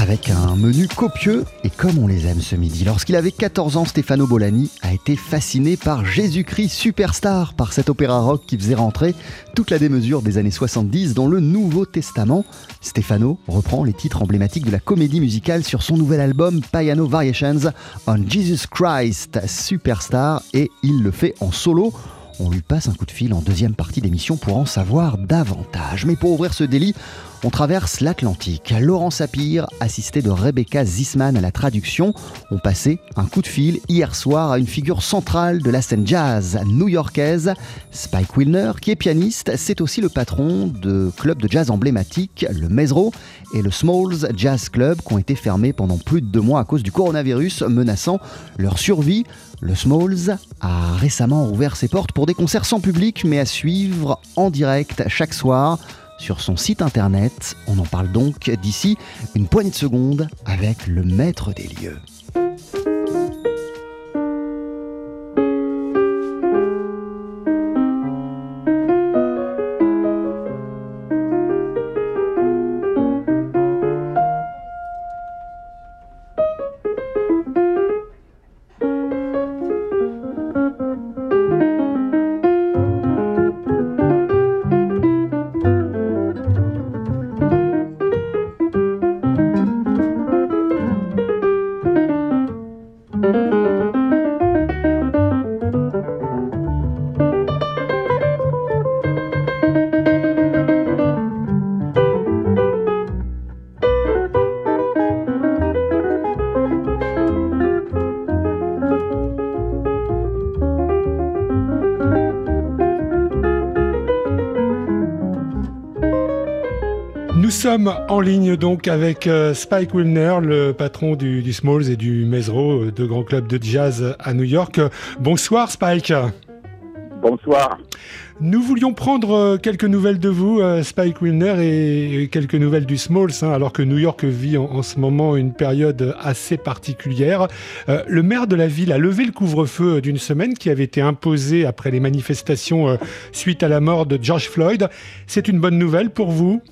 Avec un menu copieux et comme on les aime ce midi. Lorsqu'il avait 14 ans, Stefano Bolani a été fasciné par Jésus-Christ Superstar, par cet opéra rock qui faisait rentrer toute la démesure des années 70 dans le Nouveau Testament. Stefano reprend les titres emblématiques de la comédie musicale sur son nouvel album Piano Variations on Jesus Christ Superstar et il le fait en solo on lui passe un coup de fil en deuxième partie d'émission pour en savoir davantage. Mais pour ouvrir ce délit, on traverse l'Atlantique. Laurent Sapir, assisté de Rebecca Zisman à la traduction, ont passé un coup de fil hier soir à une figure centrale de la scène jazz new-yorkaise, Spike Wilner, qui est pianiste. C'est aussi le patron de clubs de jazz emblématiques, le Mesro et le Smalls Jazz Club, qui ont été fermés pendant plus de deux mois à cause du coronavirus menaçant leur survie. Le Smalls a récemment ouvert ses portes pour des concerts sans public, mais à suivre en direct chaque soir sur son site internet. On en parle donc d'ici une poignée de secondes avec le maître des lieux. En ligne donc avec euh, Spike Wilner, le patron du, du Smalls et du Mesro, euh, deux grands clubs de jazz à New York. Bonsoir Spike. Bonsoir. Nous voulions prendre euh, quelques nouvelles de vous, Spike Wilner, et et quelques nouvelles du Smalls, hein, alors que New York vit en, en ce moment une période assez particulière. Euh, le maire de la ville a levé le couvre-feu d'une semaine qui avait été imposé après les manifestations euh, suite à la mort de George Floyd. C'est une bonne nouvelle pour vous?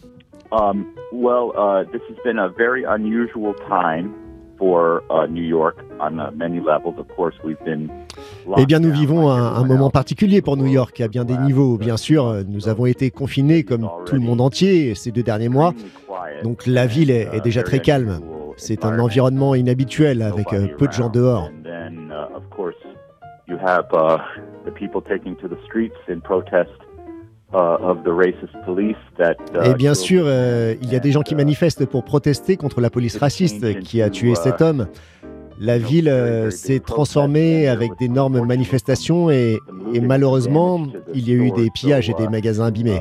Um, well, uh, this has been a very unusual time for uh, New York on uh, many levels. Of course, we've been. Eh bien, nous vivons un, un moment particulier pour New York à bien des niveaux. Bien sûr, nous avons été confinés comme tout le monde entier ces deux derniers mois. Donc la ville est, est déjà très calme. C'est un environnement inhabituel avec euh, peu de gens dehors. Uh, you have uh, the people taking to the streets in protest Et bien sûr, euh, il y a des gens qui uh, manifestent pour protester contre la police raciste qui a tué cet homme. La ville euh, s'est transformée avec d'énormes manifestations et, et malheureusement, il y a eu des pillages et des magasins abîmés.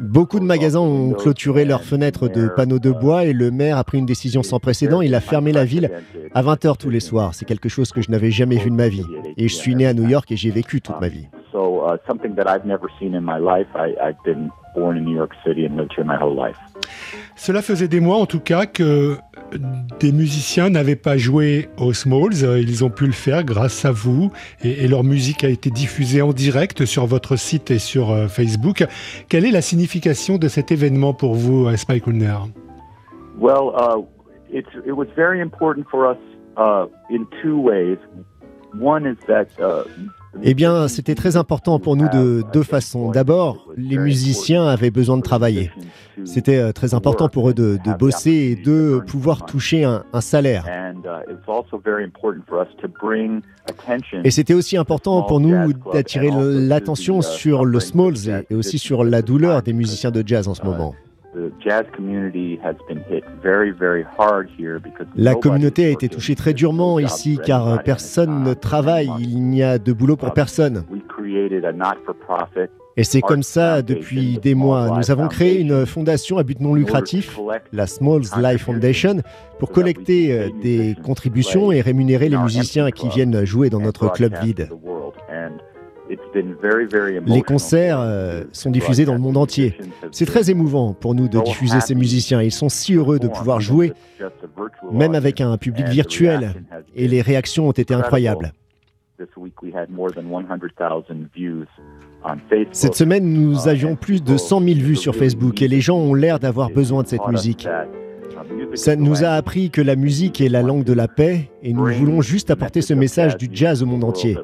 Beaucoup de magasins ont clôturé leurs fenêtres de panneaux de bois et le maire a pris une décision sans précédent. Il a fermé la ville à 20h tous les soirs. C'est quelque chose que je n'avais jamais vu de ma vie. Et je suis né à New York et j'y ai vécu toute ma vie. So uh, something that I've never seen in my life. I, I've been born in New York City and lived here my whole life. Cela faisait des mois en tout cas que des musiciens n'avaient pas joué aux Smalls. Ils ont pu le faire grâce à vous et, leur musique a été diffusée en direct sur votre site et sur euh, Facebook. Quelle est la signification de cet événement pour vous, euh, Spike Wilner Well, uh, it was very important for us uh, in two ways. One is that uh, Eh bien, c'était très important pour nous de deux façons. D'abord, les musiciens avaient besoin de travailler. C'était euh, très important pour eux de, bosser et de pouvoir toucher un, un salaire. Et c'était aussi important pour nous d'attirer l'attention sur le Smalls et aussi sur la douleur des musiciens de jazz en ce moment. The jazz community has been hit very, very hard here because La communauté a été touchée très durement ici car euh, personne ne travaille, il n'y a de boulot pour personne. We created a not-for-profit Et c'est comme ça depuis des mois. Nous avons créé une fondation à but non lucratif, la Smalls Life Foundation, pour collecter euh, des contributions et rémunérer les musiciens qui viennent jouer dans notre club vide. Les concerts euh, sont diffusés dans le monde entier. C'est très émouvant pour nous de diffuser ces musiciens. Ils sont si heureux de pouvoir jouer, même avec un public virtuel, et les réactions ont été incroyables. Cette semaine, nous avions plus de 100 000 vues sur Facebook et les gens ont l'air d'avoir besoin de cette musique. Ça nous a appris que la musique est la langue de la paix et nous voulons juste apporter ce message du jazz au monde entier.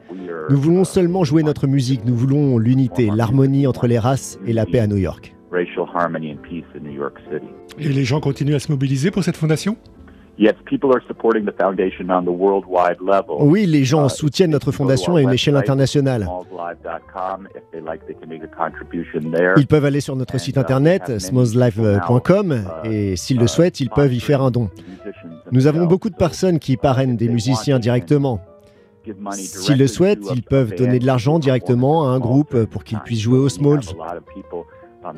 Nous voulons seulement jouer notre musique, nous voulons l'unité, l'harmonie entre les races et la paix à New York. Et les gens continuent à se mobiliser pour cette fondation? Oui, les gens uh, soutiennent notre fondation à une échelle internationale. Ils peuvent aller sur notre site uh, internet smallslife.com uh, et s'ils le souhaitent, ils peuvent y faire un don. Nous avons beaucoup de personnes qui parrainent des musiciens directement. S'ils le souhaitent, ils peuvent donner de l'argent directement à un groupe pour qu'ils puissent jouer aux Smalls. Uh,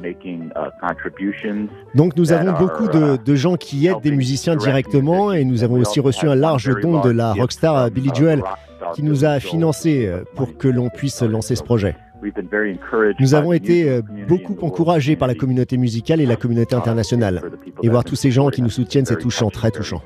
Donc nous avons beaucoup de, uh, gens qui aident des musiciens directement et nous avons aussi reçu un large don de la rockstar Billy Joel qui nous a financé euh, pour que l'on puisse lancer ce projet. Nous avons été euh, beaucoup encouragés par la communauté musicale et la communauté internationale. Et voir tous ces gens qui nous soutiennent, c'est touchant, très touchant.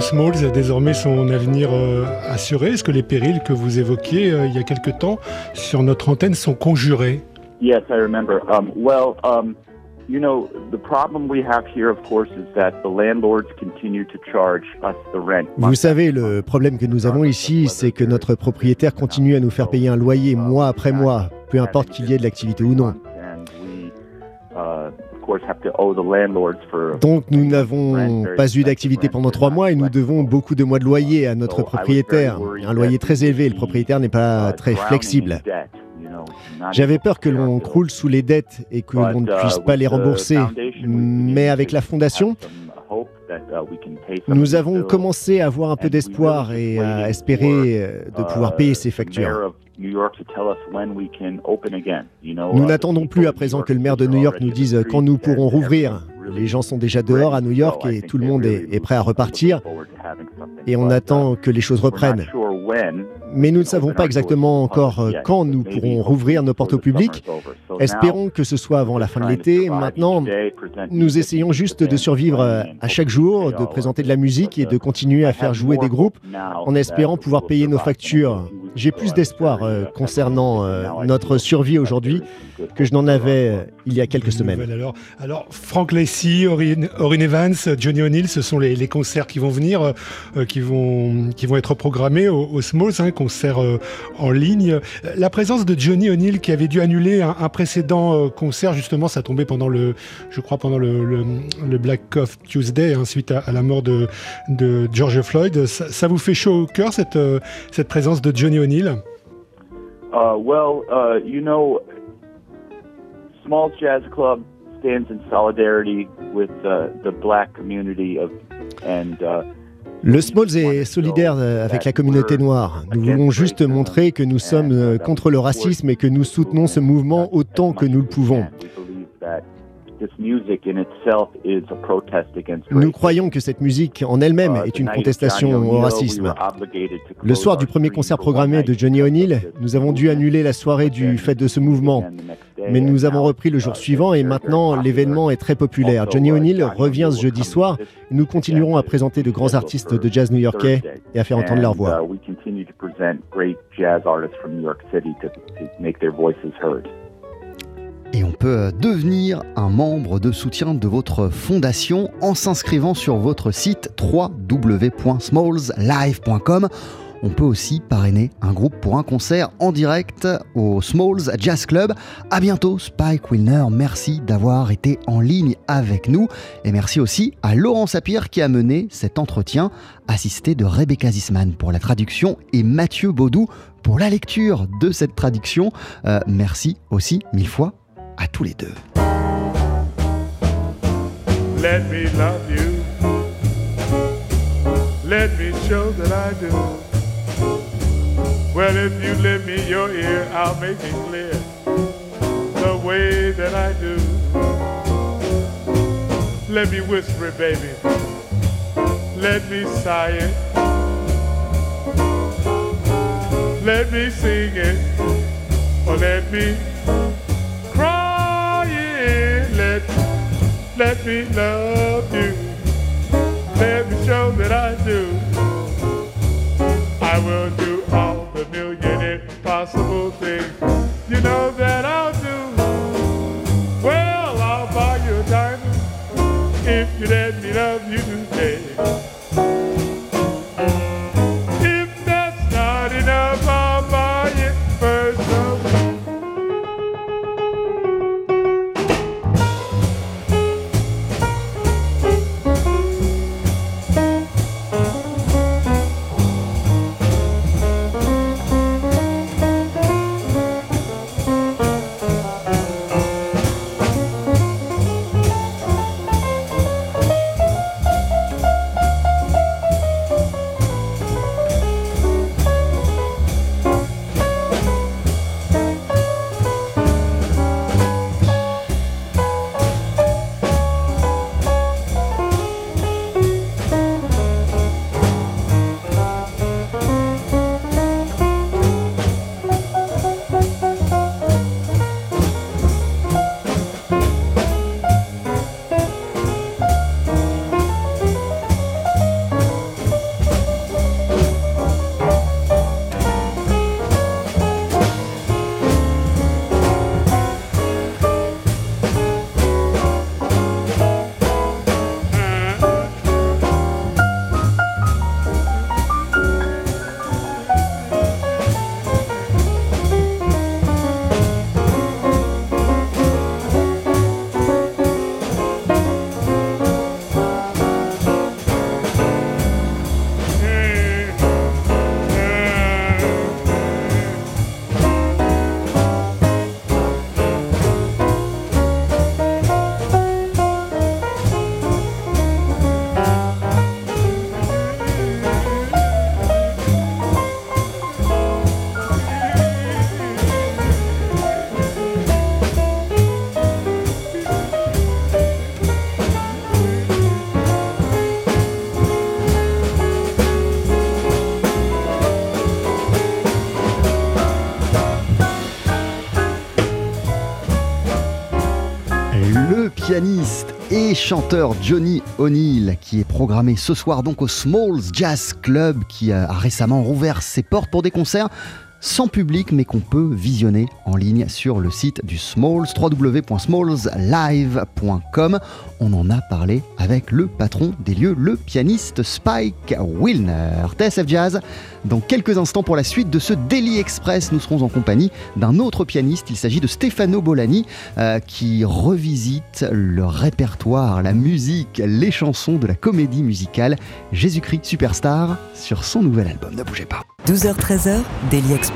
Smalls a désormais son avenir euh, assuré Est-ce que les périls que vous évoquiez euh, il y a quelque temps sur notre antenne sont conjurés? Yes, I remember. Um, well, um, you know, the problem we have here, of course, is that the landlords continue to charge us the rent. Vous savez, le problème que nous avons ici, c'est que notre propriétaire continue à nous faire payer un loyer mois après mois, peu importe qu'il y ait de l'activité ou non. Donc nous n'avons pas eu d'activité pendant trois mois et nous devons beaucoup de mois de loyer à notre propriétaire. Un loyer très élevé, le propriétaire n'est pas très flexible. J'avais peur que l'on croule sous les dettes et que l'on ne puisse pas les rembourser. Mais avec la fondation, nous avons commencé à avoir un peu d'espoir et à espérer de pouvoir payer ces factures. Nous n'attendons plus à présent que le maire de New York nous dise quand nous pourrons rouvrir. Les gens sont déjà dehors à New York et tout le monde est, prêt à repartir. Et on attend que les choses reprennent. Mais nous ne savons pas exactement encore euh, quand nous pourrons rouvrir nos portes au public. Espérons que ce soit avant la fin de l'été. Maintenant, nous essayons juste de survivre euh, à chaque jour, de présenter de la musique et de continuer à faire jouer des groupes en espérant pouvoir payer nos factures. J'ai plus d'espoir euh, concernant notre survie aujourd'hui que je n'en avais il y a quelques semaines. Alors, alors Frank Lacey, Orin, Evans, Johnny O'Neill, ce sont les, concerts qui vont venir, qui, vont, qui vont être programmés au, Smalls, hein, concert euh, en ligne. La présence de Johnny O'Neill qui avait dû annuler un, précédent euh, concert, justement, ça tombait pendant le, je crois, pendant le, le, Black Coffee Tuesday, hein, suite à, la mort de, de George Floyd. Ça, vous fait chaud au cœur, cette, euh, cette présence de Johnny O'Neill? Uh, Well, uh, you know, Small Jazz Club stands in solidarity with uh, the black community of, and uh, le Smalls est solidaire euh, avec la communauté noire. Nous voulons juste montrer que nous sommes euh, contre le racisme et que nous soutenons ce mouvement autant que nous le pouvons. Nous croyons que cette musique en elle-même est une contestation au racisme. Le soir du premier concert programmé de Johnny O'Neill, nous avons dû annuler la soirée du fait de ce mouvement. Mais nous avons repris le jour suivant et maintenant l'événement est très populaire. Johnny O'Neill revient ce jeudi soir. Nous continuerons à présenter de grands artistes de jazz new-yorkais et à faire entendre leur voix. Et on peut euh, devenir un membre de soutien de votre fondation en s'inscrivant sur votre site www.smallslive.com on peut aussi parrainer un groupe pour un concert en direct au Smalls Jazz Club. À bientôt, Spike Wilner. Merci d'avoir été en ligne avec nous. Et merci aussi à Laurent Sapir qui a mené cet entretien, assisté de Rebecca Zisman pour la traduction et Mathieu Baudou pour la lecture de cette traduction. Euh, merci aussi mille fois à tous les deux. Let me love you. Let me show that I do. Well, if you lend me your ear, I'll make it clear the way that I do. Let me whisper it, baby. Let me sigh it. Let me sing it. Or let me Let, let me love you. Let me show that I do. I will do all the million impossible things. You know that I'll do. Well, I'll buy you a diamond if you let et chanteur Johnny O'Neill qui est programmé ce soir donc au Smalls Jazz Club qui a récemment rouvert ses portes pour des concerts sans public mais qu'on peut visionner en ligne sur le site du Smalls www.smallslive.com. On en a parlé avec le patron des lieux, le pianiste Spike Wilner. TSF Jazz, dans quelques instants pour la suite de ce Daily Express, nous serons en compagnie d'un autre pianiste. Il s'agit de Stefano Bolani euh, qui revisite le répertoire, la musique, les chansons de la comédie musicale Jésus-Christ Superstar sur son nouvel album. Ne bougez pas. 12h-13h, Daily Express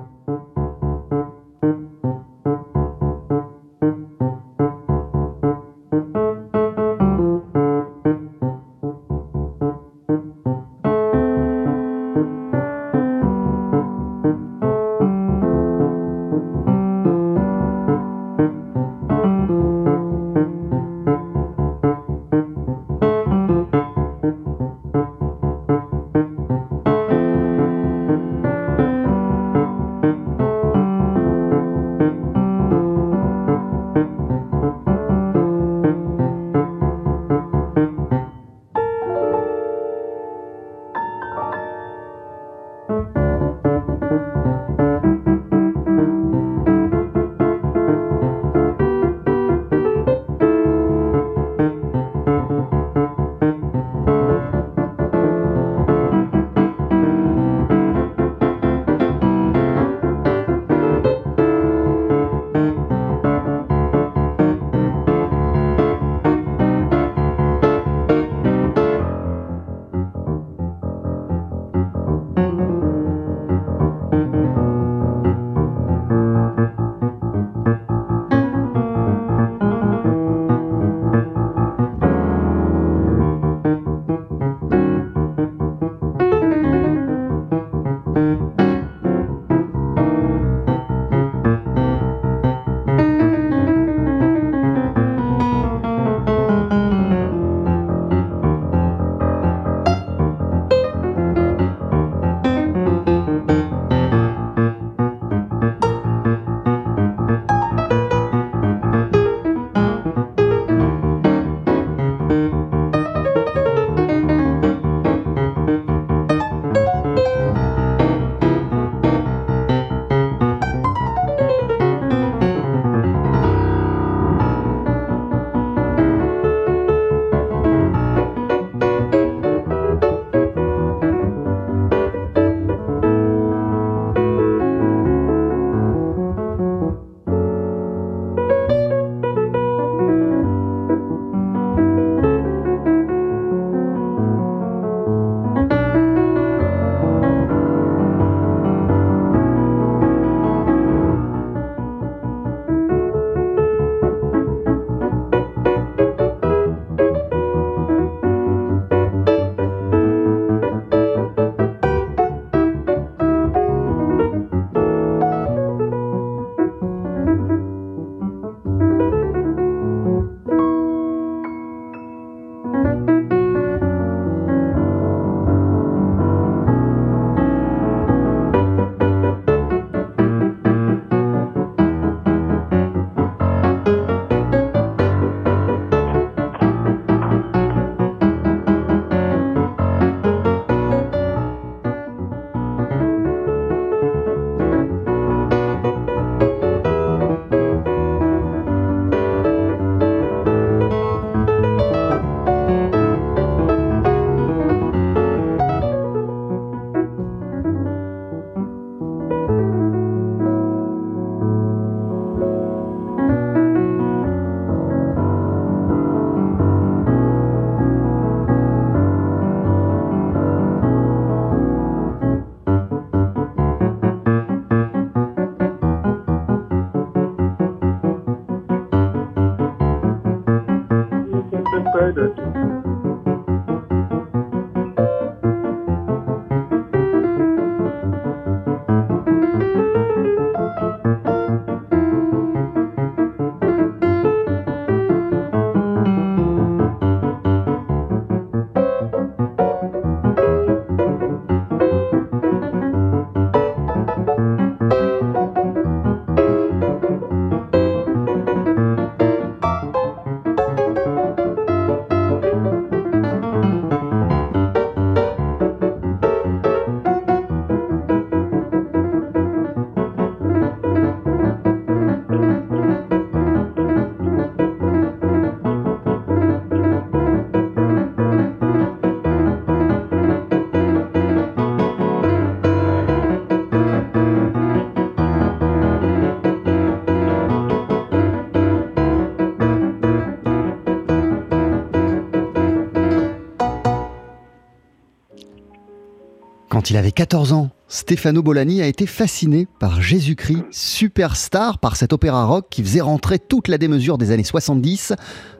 il avait 14 ans, Stefano Bolani a été fasciné par Jésus-Christ, superstar, par cet opéra rock qui faisait rentrer toute la démesure des années 70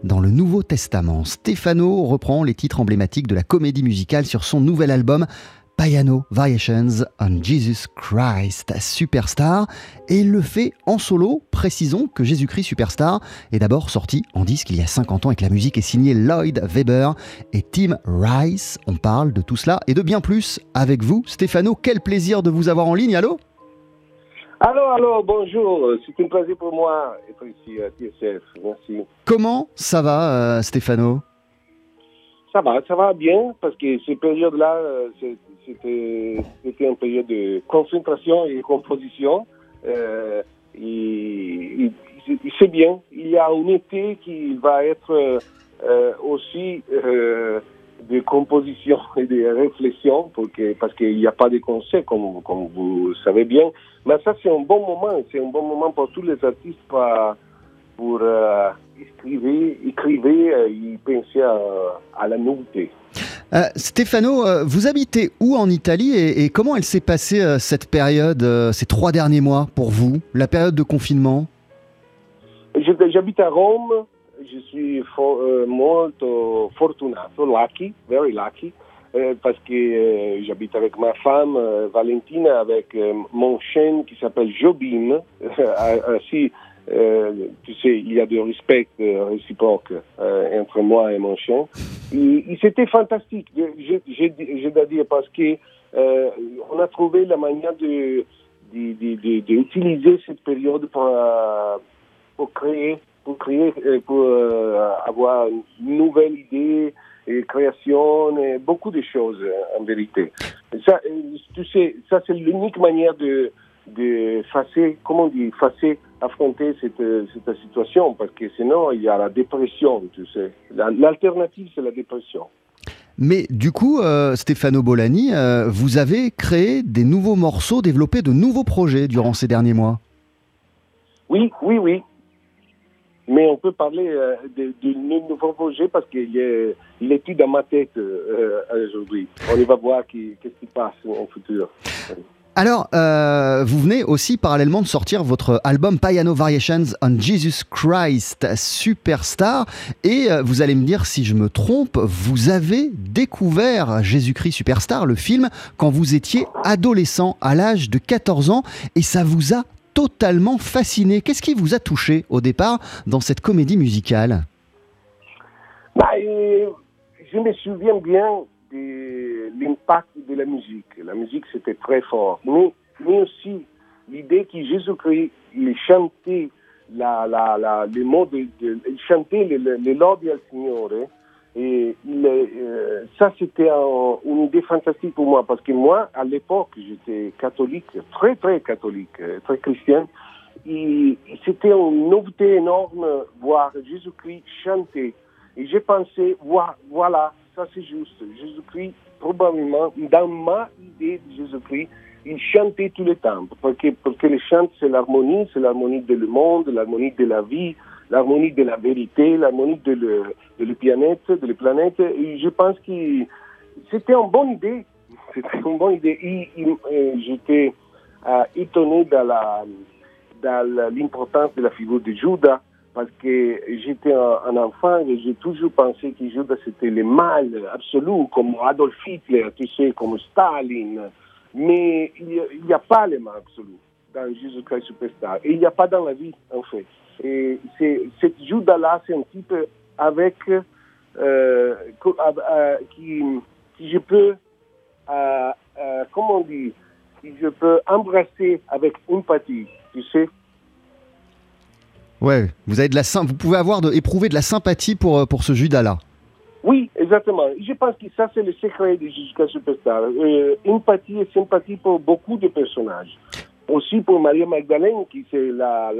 dans le Nouveau Testament. Stefano reprend les titres emblématiques de la comédie musicale sur son nouvel album Piano Variations on Jesus Christ Superstar et il le fait en solo. Précisons que Jésus-Christ Superstar est d'abord sorti en disque il y a 50 ans et que la musique est signée Lloyd Webber et Tim Rice. On parle de tout cela et de bien plus avec vous, Stéphano. Quel plaisir de vous avoir en ligne. Allô? Allô, allô, bonjour. C'est un plaisir pour moi d'être ici à TSF. Merci. Comment ça va, euh, Stéphano? Ça va, ça va bien parce que ces périodes-là, euh, c'est- c'était une période de concentration et composition. Euh, c'est bien. Il y a un été qui va être euh, aussi euh, de composition et de réflexion parce qu'il n'y a pas de conseils, comme, comme vous savez bien. Mais ça, c'est un bon moment. C'est un bon moment pour tous les artistes pour, pour euh, écrire, écrire et penser à la nouveauté. Euh, Stéphano, euh, vous habitez où en Italie et, comment elle s'est passée euh, cette période, euh, ces trois derniers mois pour vous, la période de confinement? J'habite à Rome. Je suis fo- molto fortunato, lucky, very lucky, parce que j'habite avec ma femme Valentina, avec mon chien qui s'appelle Jobim. Ainsi, euh, tu sais, il y a du respect euh, réciproque euh, entre moi et mon chien. C'était fantastique, je, je, dire, parce que euh, on a trouvé la manière de d'utiliser cette période pour, pour créer, pour créer, pour avoir une nouvelle idée, et création, et beaucoup de choses en vérité. Ça, tu sais, ça c'est l'unique manière de de fasser, comment on dit, fasser, affronter cette, euh, cette situation, parce que sinon il y a la dépression, tu sais. La- L'alternative c'est la dépression. Mais du coup, euh, Stefano Bolani, euh, vous avez créé des nouveaux morceaux, développé de nouveaux projets durant ces derniers mois. Oui, oui, oui. Mais on peut parler euh, de, de nouveau projet parce qu'il est, il est tout dans ma tête aujourd'hui. On y va voir qui- qu'est-ce qui passe en futur. Alors, euh, vous venez aussi parallèlement de sortir votre album Piano Variations on Jesus Christ Superstar. Et euh, vous allez me dire si je me trompe, vous avez découvert Jésus-Christ Superstar, le film, quand vous étiez adolescent à l'âge de 14 ans. Et ça vous a totalement fasciné. Qu'est-ce qui vous a touché au départ dans cette comédie musicale? Bah, euh, je me souviens bien de l'impact de la musique. La musique, c'était très fort. Mais, mais aussi l'idée que Jésus-Christ, il chantait la, la, la, les mots de, il chantait les, les, lodi al Signore. Et il, euh, ça, c'était un- une idée fantastique pour moi, parce que moi, à l'époque, j'étais catholique, très, très catholique, euh, très chrétien. Et, et c'était une nouveauté énorme voir Jésus-Christ chanter. Et j'ai pensé, voi- voilà, ça c'est juste. Jésus-Christ, probablement, dans ma idée de Jésus-Christ, il chantait tout le temps. Parce que, parce que le chant, c'est l'harmonie, c'est l'harmonie de le monde, l'harmonie de la vie, l'harmonie de la vérité, l'harmonie de, de la planète, de la planète. Et je pense que c'était une bonne idée. C'était une bonne idée. J'étais euh, étonné dans l'importance de la figure de Judas parce que j'étais un, enfant et j'ai toujours pensé que Judas c'était le mal absolu, comme Adolf Hitler, tu sais, comme Staline. Mais il n'y a, pas le mal absolu dans Jésus-Christ Superstar. Et il n'y a pas dans la vie, en fait. Et cette Judas-là, c'est un type avec euh, euh, qui, qui je peux, euh, comment on dit, qui je peux embrasser avec empathie, tu sais. Ouais, vous avez de la vous pouvez avoir de, éprouver de la sympathie pour, pour ce Judas-là. Oui, exactement. Je pense que ça, c'est le secret de Jusqu'à Superstar. Euh, empathie et sympathie pour beaucoup de personnages. Aussi pour Maria Magdalene, qui c'est la,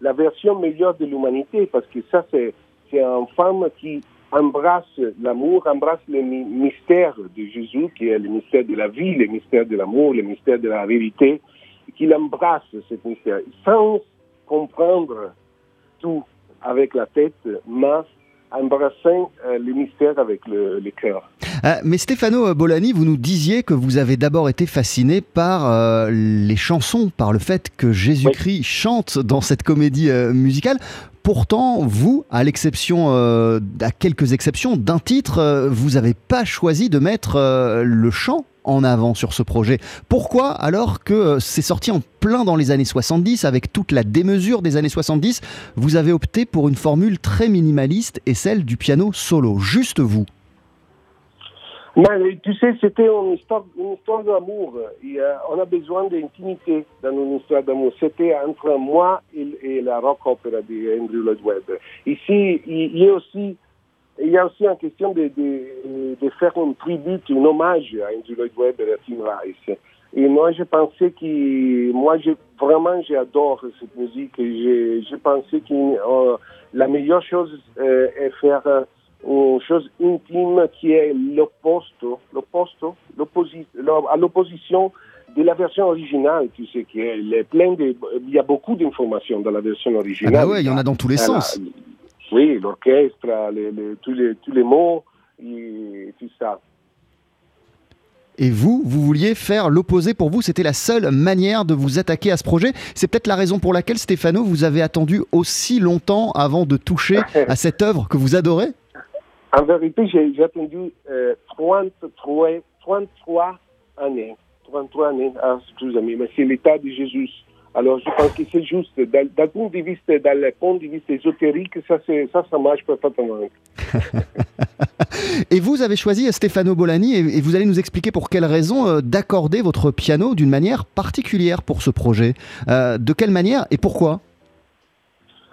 la, version meilleure de l'humanité, parce que ça, c'est une femme qui embrasse l'amour, embrasse le mystère de Jésus, qui est le mystère de la vie, le mystère de l'amour, le mystère de la vérité, qu'il embrasse ce mystère, sans comprendre tout avec la tête, mais embrassant euh, le mystère avec le, cœur. Euh, mais Stefano Bolani, vous nous disiez que vous avez d'abord été fasciné par euh, les chansons, par le fait que Jésus-Christ chante dans cette comédie musicale. Pourtant, vous, à l'exception, à quelques exceptions, d'un titre, vous n'avez pas choisi de mettre le chant en avant sur ce projet. Pourquoi alors que euh, c'est sorti en plein dans les années 70 avec toute la démesure des années 70, vous avez opté pour une formule très minimaliste et celle du piano solo, juste vous mais, tu sais, c'était une histoire, d'amour. On a besoin d'intimité dans une histoire d'amour. C'était entre moi et, la rock opera de Andrew Lloyd Webber. Ici, il y a aussi il y a aussi une question de, de, de faire un tribut, un hommage à Andrew Lloyd Webber et à Tim Rice. Et moi, je pensais que, moi, je, vraiment, j'adore cette musique. Et je, pensais que euh, la meilleure chose euh, est faire euh, une chose intime qui est l'opposto, l'opposto, à l'opposition de la version originale, tu sais, qui est plein de, il y a beaucoup d'informations dans la version originale. Ah bah ouais, il y en a dans tous les sens. Oui, l'orchestre, tous, les, tous les mots et tout ça. Et vous, vous vouliez faire l'opposé pour vous, c'était la seule manière de vous attaquer à ce projet. C'est peut-être la raison pour laquelle, Stéphano, vous avez attendu aussi longtemps avant de toucher à cette œuvre que vous adorez? En vérité, j'ai attendu 33, euh, 33 années. 33 années, ah, excusez-moi, mais c'est l'état de Jésus. Alors, je pense que c'est juste, d'un point de vue, dans le point de vue ésotérique, ça, ça, ça marche parfaitement. et vous avez choisi Stefano Bolani, et, vous allez nous expliquer pour quelle raison euh, d'accorder votre piano d'une manière particulière pour ce projet. Euh, de quelle manière et pourquoi?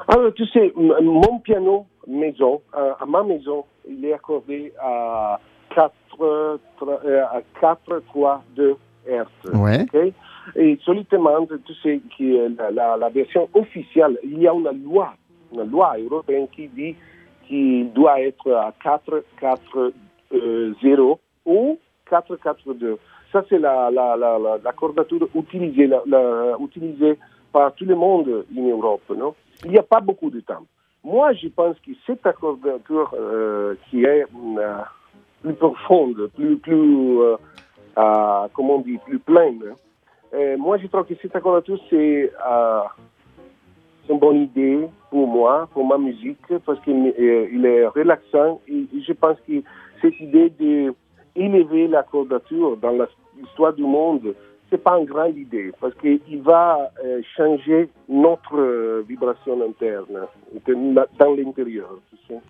Alors, tu sais, mon piano maison, euh, à ma maison, il est accordé à 4, à 4 3, 2 Hertz. Ouais. Et solitement, tu sais que la, la, version officielle, il y a une loi, une loi européenne qui dit qu'il doit être à 4, 4, 0 ou 4, 4, 2. Ça, c'est la, la, la, la, cordature utilisée, utilisée par tout le monde en Europe. Non? Il n'y a pas beaucoup de temps. Moi, je pense que cette accordature euh, qui est euh, plus profonde, plus, plus euh, comment on dit, plus pleine, euh, moi, je trouve que cette accordature, c'est euh, une bonne idée pour moi, pour ma musique, parce qu'il euh, est relaxant. Et, je pense que cette idée d'élever l'accordature dans l'histoire du monde, c'est pas une grande idée, parce qu'il va changer notre vibration interne, dans l'intérieur. Tu sais.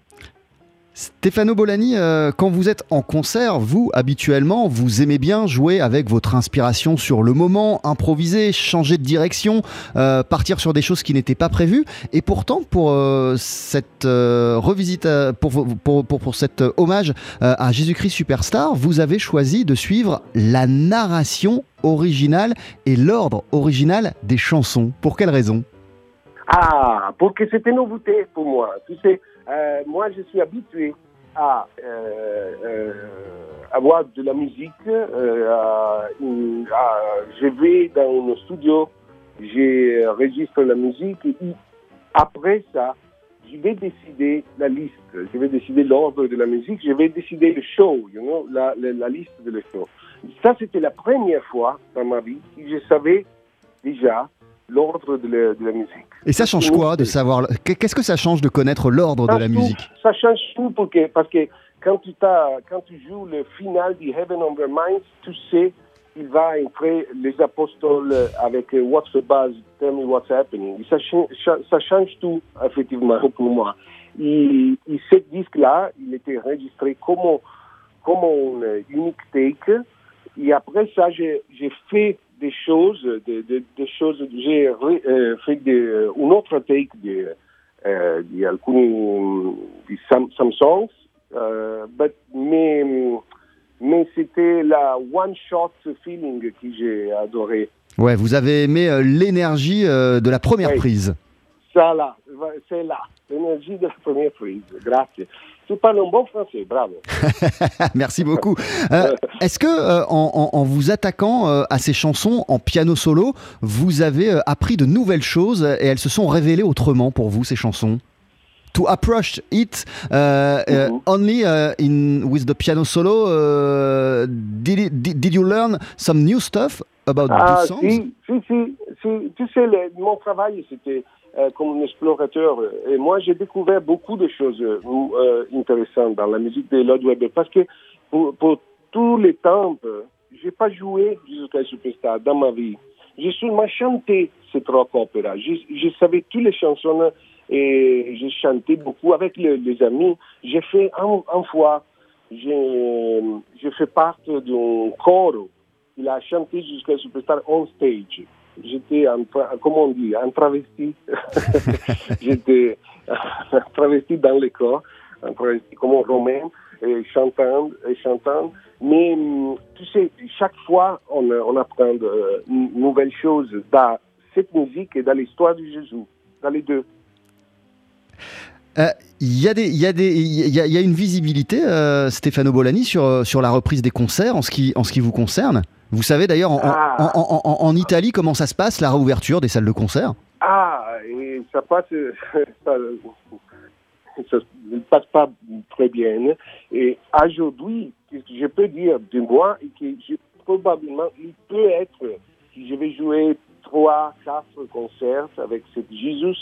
Stefano Bolani, euh, quand vous êtes en concert, vous, habituellement, vous aimez bien jouer avec votre inspiration sur le moment, improviser, changer de direction, euh, partir sur des choses qui n'étaient pas prévues. Et pourtant, pour euh, cette revisite, pour, pour, pour, pour, cet hommage à Jésus-Christ Superstar, vous avez choisi de suivre la narration originale et l'ordre original des chansons. Pour quelle raison? Ah, pour que c'était nouveauté pour moi. Tu sais, euh, moi, je suis habitué à euh, euh, avoir de la musique. je vais dans un studio, j'enregistre la musique et après ça, je vais décider la liste, je vais décider l'ordre de la musique, je vais décider le show, you know, la, la, liste de le show. Ça, c'était la première fois dans ma vie que je savais déjà l'ordre de, la- de la musique. Et ça change quoi de savoir Qu'est-ce que ça change de connaître l'ordre de la tout. musique? Ça change tout parce que, parce que quand, tu t'as- quand tu joues le final du Heaven on Their Minds, tu sais il va entrer les apôtres avec euh, What's the buzz, Tell me what's happening. Ça, cha- cha- ça change tout, effectivement, pour moi. Et, et ce disque-là, il était enregistré comme, comme un unique take. Et après ça, j'ai fait des choses, des, des, des choses, j'ai euh, fait des, un autre take de, euh, di alcuni di but- mais, mais c'était la one-shot feeling que j'ai adoré. Ouais, vous avez aimé euh, l'énergie euh, de la première Oui. prise. Ça là, c'est là, l'énergie de la première prise. Grazie. Tu parles un bon français, bravo. Merci beaucoup. Euh, Est-ce que euh, en, vous attaquant euh, à ces chansons en piano solo, vous avez euh, appris de nouvelles choses et elles se sont révélées autrement pour vous ces chansons? To approach it uh, uh, only uh, in with the piano solo, uh, did, did did you learn some new stuff about Ah, these songs? si, si, si, si. Tu sais, le- mon travail, c'était euh, comme un explorateur. Et moi, j'ai découvert beaucoup de choses euh, euh, intéressantes dans la musique de Lord Webber. Parce que pour, tous les temps, j'ai pas joué jusqu'à Superstar dans ma vie. J'ai seulement chanté cette rock opéra. Je, je savais toutes les chansons et j'ai chanté beaucoup avec le- les amis. J'ai fait un, fois, j'ai fait partie d'un choro il a chanté jusqu'à Superstar on stage. J'étais, comment on dit, un travesti. J'étais un travesti dans le corps, un travesti comme un romain, et chantant, chantant. Mais tu sais, chaque fois, on, apprend de nouvelles choses dans cette musique et dans l'histoire de Jésus, dans les deux. Il y, a une visibilité, euh, Stefano Bolani, sur, euh, sur la reprise des concerts en ce qui vous concerne? Vous savez d'ailleurs en, Ah. en- en- en Italie comment ça se passe, la réouverture des salles de concert? Ah, et ça passe, ça, ça ne passe pas très bien. Et aujourd'hui, ce que je peux dire de moi, que je- probablement, il peut être, si je vais jouer trois, quatre concerts avec cette Jésus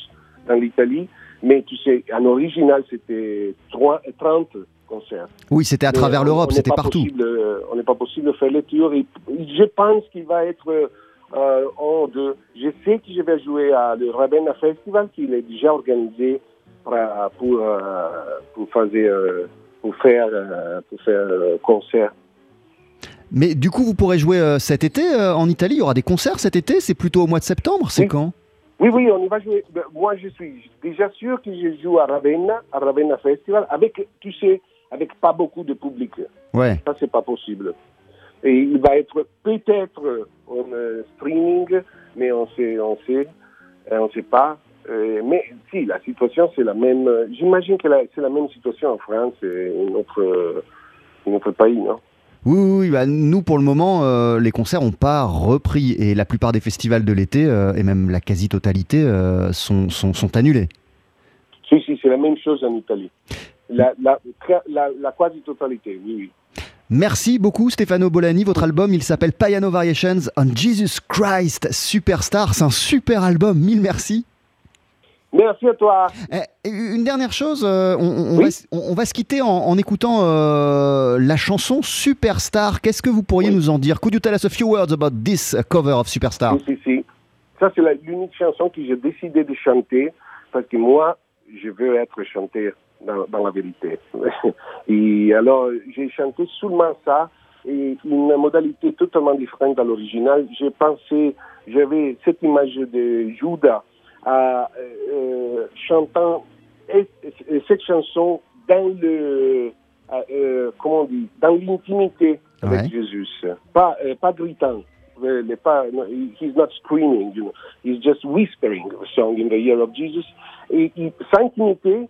dans l'Italie, mais tu sais, en original, c'était trois- 30 concerts. Oui, c'était à travers l'Europe, c'était partout. possible, euh, on n'est pas possible de faire les tours. Je pense qu'il va être euh, en deux. Je sais que je vais jouer à le Ravenna Festival, qui est déjà organisé pour, euh, pour, euh, pour faire, euh, pour faire, euh, pour faire euh, concert. Mais du coup, vous pourrez jouer euh, cet été euh, en Italie. Il y aura des concerts cet été. C'est plutôt au mois de septembre. C'est Oui. quand? Oui, oui, on y va jouer. Ben, Moi, je suis déjà sûr que je joue à Ravenna, à Ravenna Festival, avec, tu sais, avec pas beaucoup de public. Ouais. Ça, c'est pas possible. Et il va être peut-être en euh, streaming, mais on sait, on sait, euh, on sait pas. Euh, mais si, la situation, c'est la même. euh, J'imagine que c'est la même situation en France et euh, en autre pays, non? Oui, oui, oui, bah, nous pour le moment, euh, les concerts n'ont pas repris et la plupart des festivals de l'été euh, et même la quasi-totalité euh, sont, sont, sont annulés. Si, si, c'est la même chose en Italie. La, la, la, la quasi-totalité, oui, oui. Merci beaucoup Stefano Bolani. Votre album, il s'appelle Piano Variations on Jesus Christ Superstar. C'est un super album. Mille merci. Merci à toi. Eh, Une dernière chose, euh, on, va, on- se quitter en, en écoutant euh, la chanson Superstar. Qu'est-ce que vous pourriez nous en dire? Could you tell us a few words about this uh, cover of Superstar? Si, si. Ça, c'est la- l'unique chanson que j'ai décidé de chanter parce que moi, je veux être chanteur dans, dans la vérité. et alors, j'ai chanté seulement ça et une modalité totalement différente de l'original. J'ai pensé, j'avais cette image de Judas à, euh, chantant et- et cette chanson dans le, euh, comment on dit, dans l'intimité avec Ouais. Jésus. Pas, euh, pas gritant. Pas, no, he's not screaming, you know. He's just whispering a song in the ear of Jesus. Et, et sans intimité,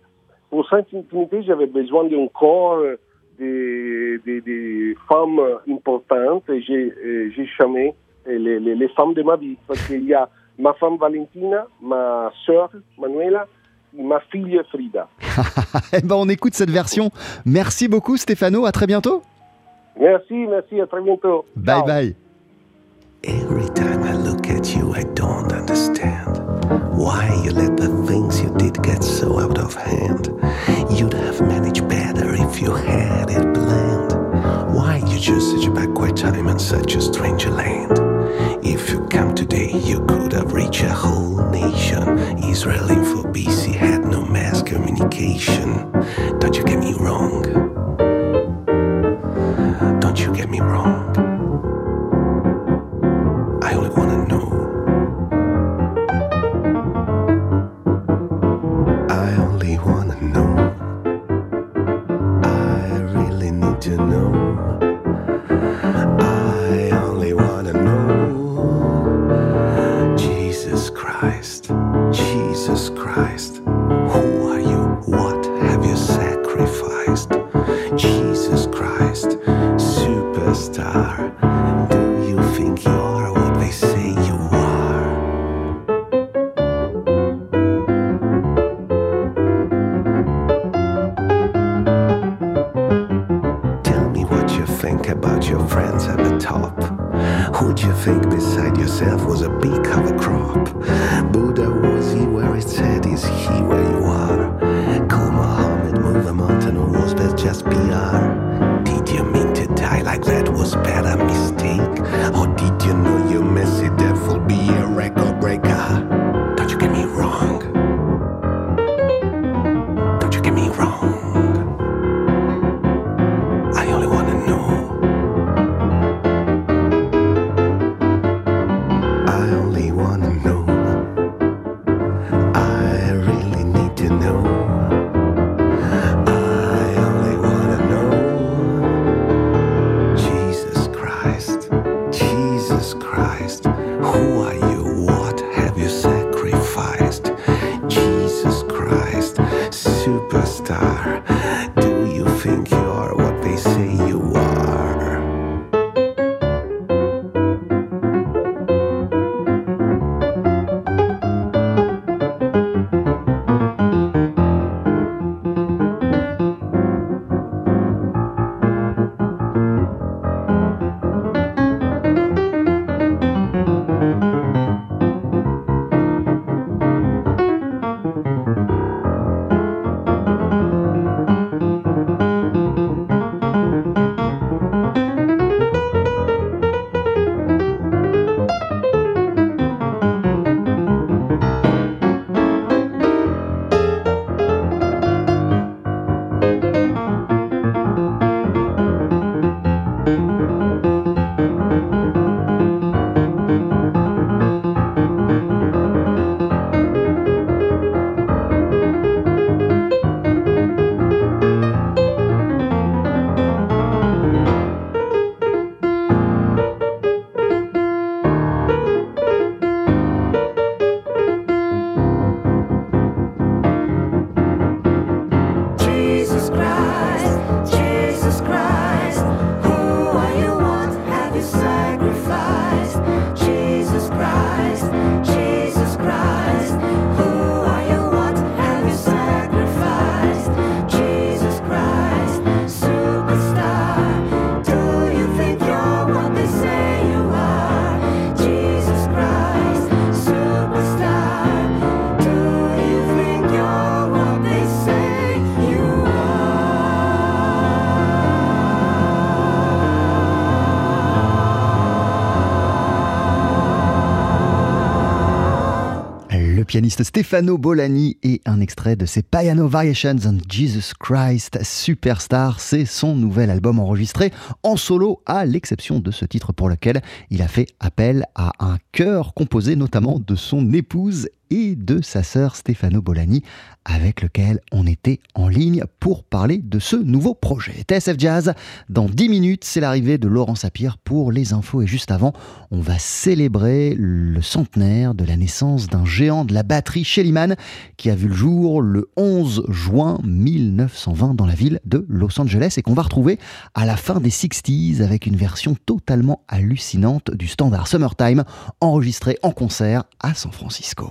pour sans intimité, j'avais besoin d'un corps euh, des, des, des femmes importantes et j'ai, euh, j'ai chamé euh, les, les, les femmes de ma vie. Parce qu'il y a ma femme Valentina, ma sœur Manuela et ma fille Frida. Eh ben, on écoute cette version. Merci beaucoup Stefano. À très bientôt. Merci, merci, à très bientôt. Bye bye. Every time I look at you, I don't understand. you let the things you did get so out of hand. You'd have managed better if you had it planned. Why you choose such a backward time and such a strange land? If you come today, you could have reached a whole nation. Israel Stefano Bolani et un extrait de ses Piano Variations on Jesus Christ Superstar. C'est son nouvel album enregistré en solo, à l'exception de ce titre pour lequel il a fait appel à un chœur composé notamment de son épouse et de sa sœur Stefano Bolani, avec lequel on était en ligne pour parler de ce nouveau projet. TSF Jazz, dans 10 minutes, c'est l'arrivée de Laurent Sapir pour les infos. Et juste avant, on va célébrer le centenaire de la naissance d'un géant de la batterie, Shellyman, qui a vu le jour le 11 juin 1920 dans la ville de Los Angeles et qu'on va retrouver à la fin des 60s avec une version totalement hallucinante du standard Summertime enregistré en concert à San Francisco.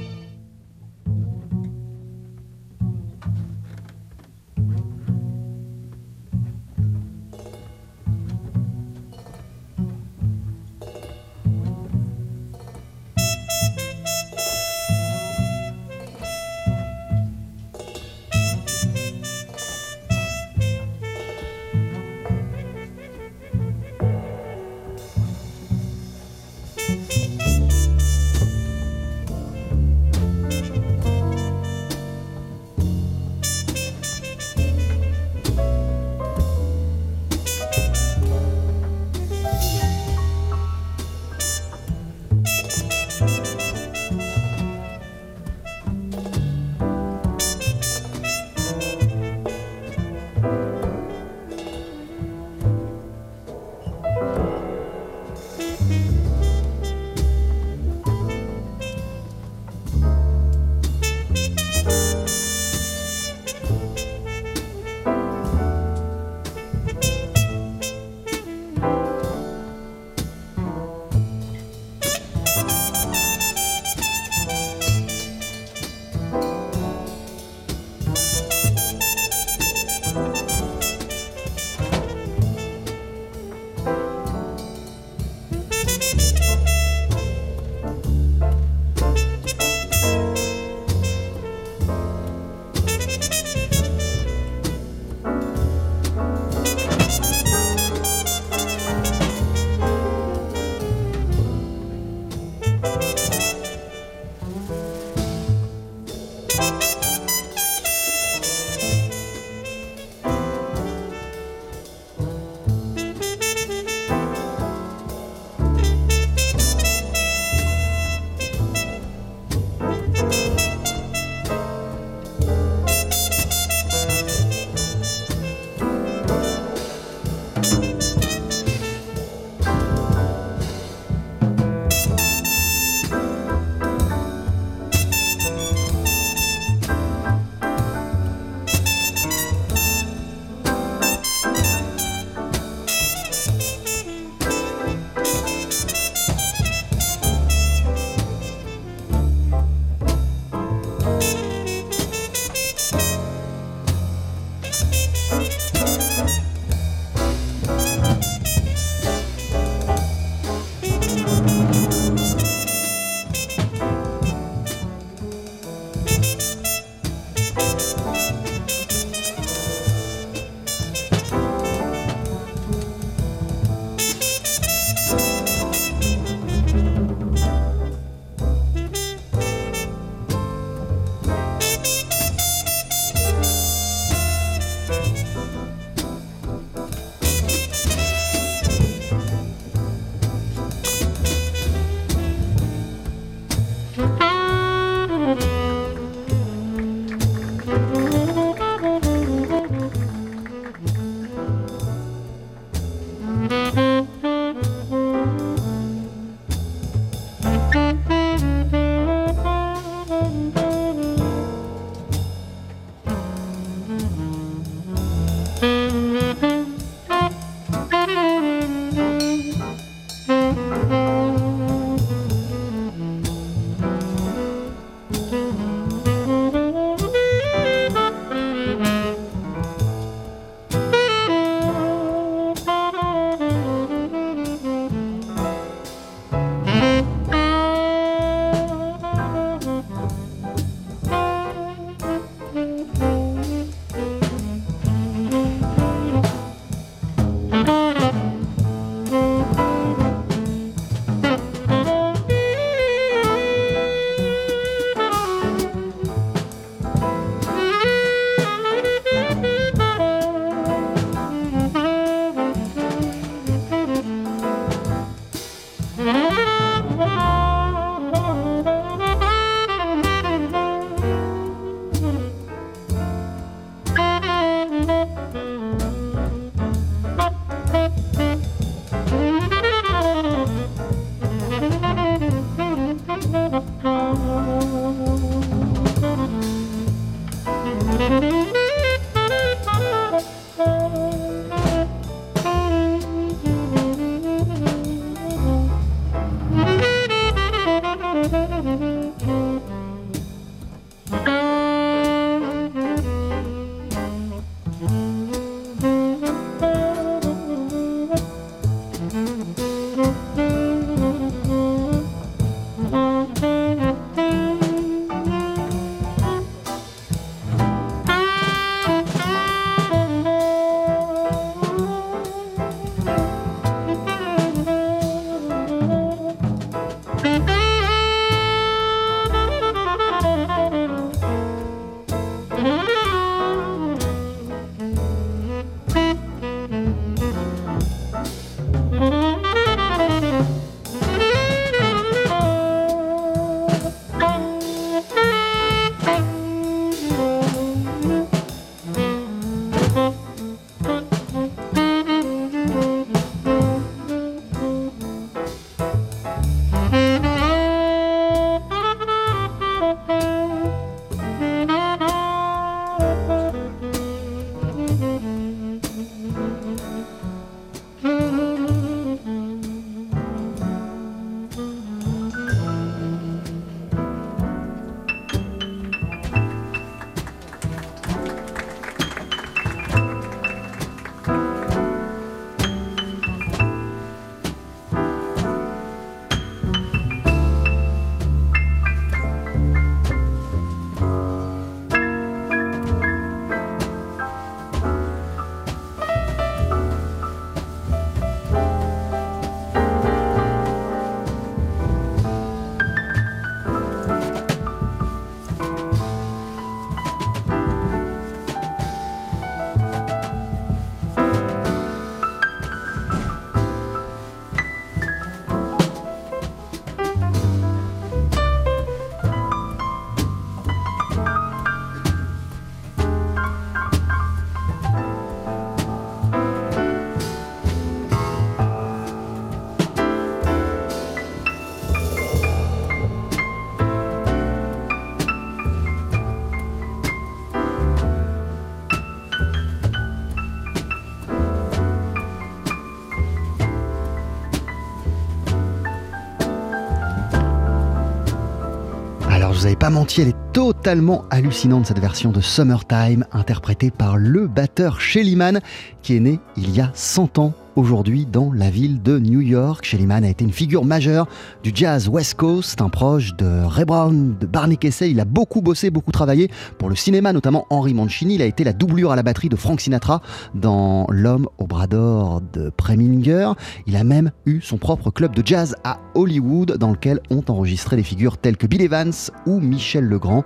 Vous avez pas menti, elle est totalement hallucinante cette version de Summertime, interprétée par le batteur Shelly Manne, qui est né il y a 100 ans aujourd'hui dans la ville de New York. Shelly Manne a été une figure majeure du jazz West Coast, un proche de Ray Brown, de Barney Kessel. Il a beaucoup bossé, beaucoup travaillé pour le cinéma, notamment Henry Mancini. Il a été la doublure à la batterie de Frank Sinatra dans L'homme au bras d'or de Preminger. Il a même eu son propre club de jazz à Hollywood dans lequel ont enregistré des figures telles que Bill Evans ou Michel Legrand.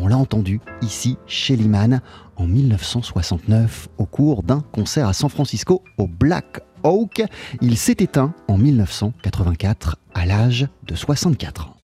On l'a entendu ici chez Liman en 1969 au cours d'un concert à San Francisco au Black Il s'est éteint en 1984 à l'âge de 64 ans.